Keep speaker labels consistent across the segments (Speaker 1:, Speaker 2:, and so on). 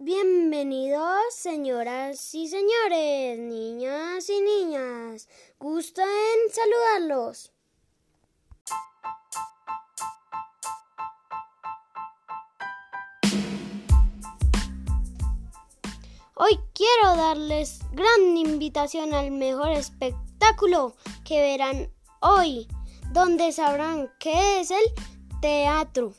Speaker 1: Bienvenidos, señoras y señores, niñas y niñas. Gusto en saludarlos. Hoy quiero darles gran invitación al mejor espectáculo que verán hoy, donde sabrán qué es el teatro.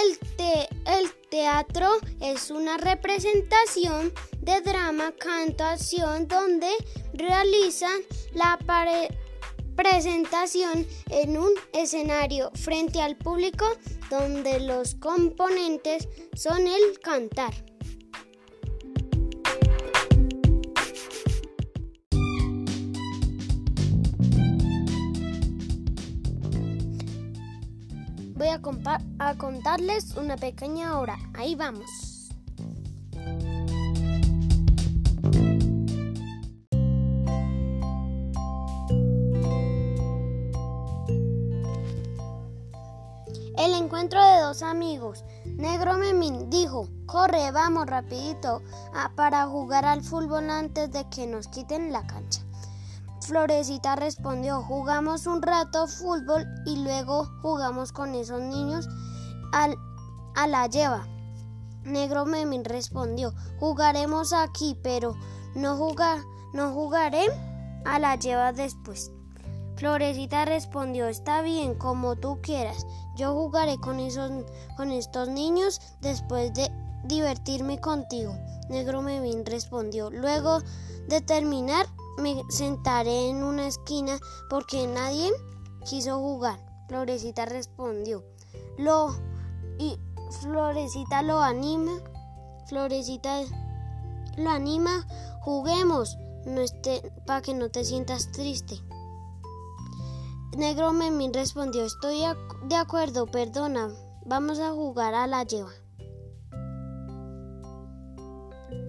Speaker 1: El, teatro es una representación de drama, canto, acción, donde realizan la presentación en un escenario frente al público donde los componentes son el cantar. Voy a, a contarles una pequeña obra. Ahí vamos. El encuentro de dos amigos. Negro Memín dijo, corre, vamos rapidito para jugar al fútbol antes de que nos quiten la cancha. Florecita respondió, jugamos un rato fútbol y luego jugamos con esos niños al, a la lleva. Negro Memín respondió, jugaremos aquí, pero no, jugar, no jugaré a la lleva después. Florecita respondió, está bien, como tú quieras. Yo jugaré con, esos, con estos niños después de divertirme contigo. Negro Memín respondió. Luego de terminar, me sentaré en una esquina porque nadie quiso jugar. Florecita respondió. Lo y Florecita lo anima. Florecita lo anima. Juguemos no para que no te sientas triste. Negro Memín respondió, estoy de acuerdo, perdona, vamos a jugar a la lleva.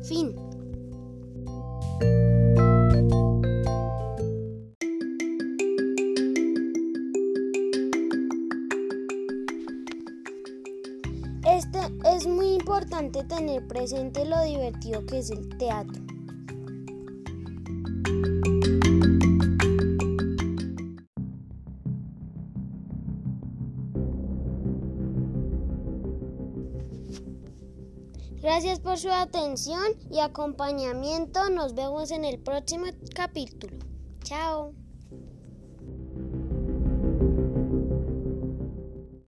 Speaker 1: Fin. Este es muy importante tener presente lo divertido que es el teatro. Gracias por su atención y acompañamiento. Nos vemos en el próximo capítulo. Chao.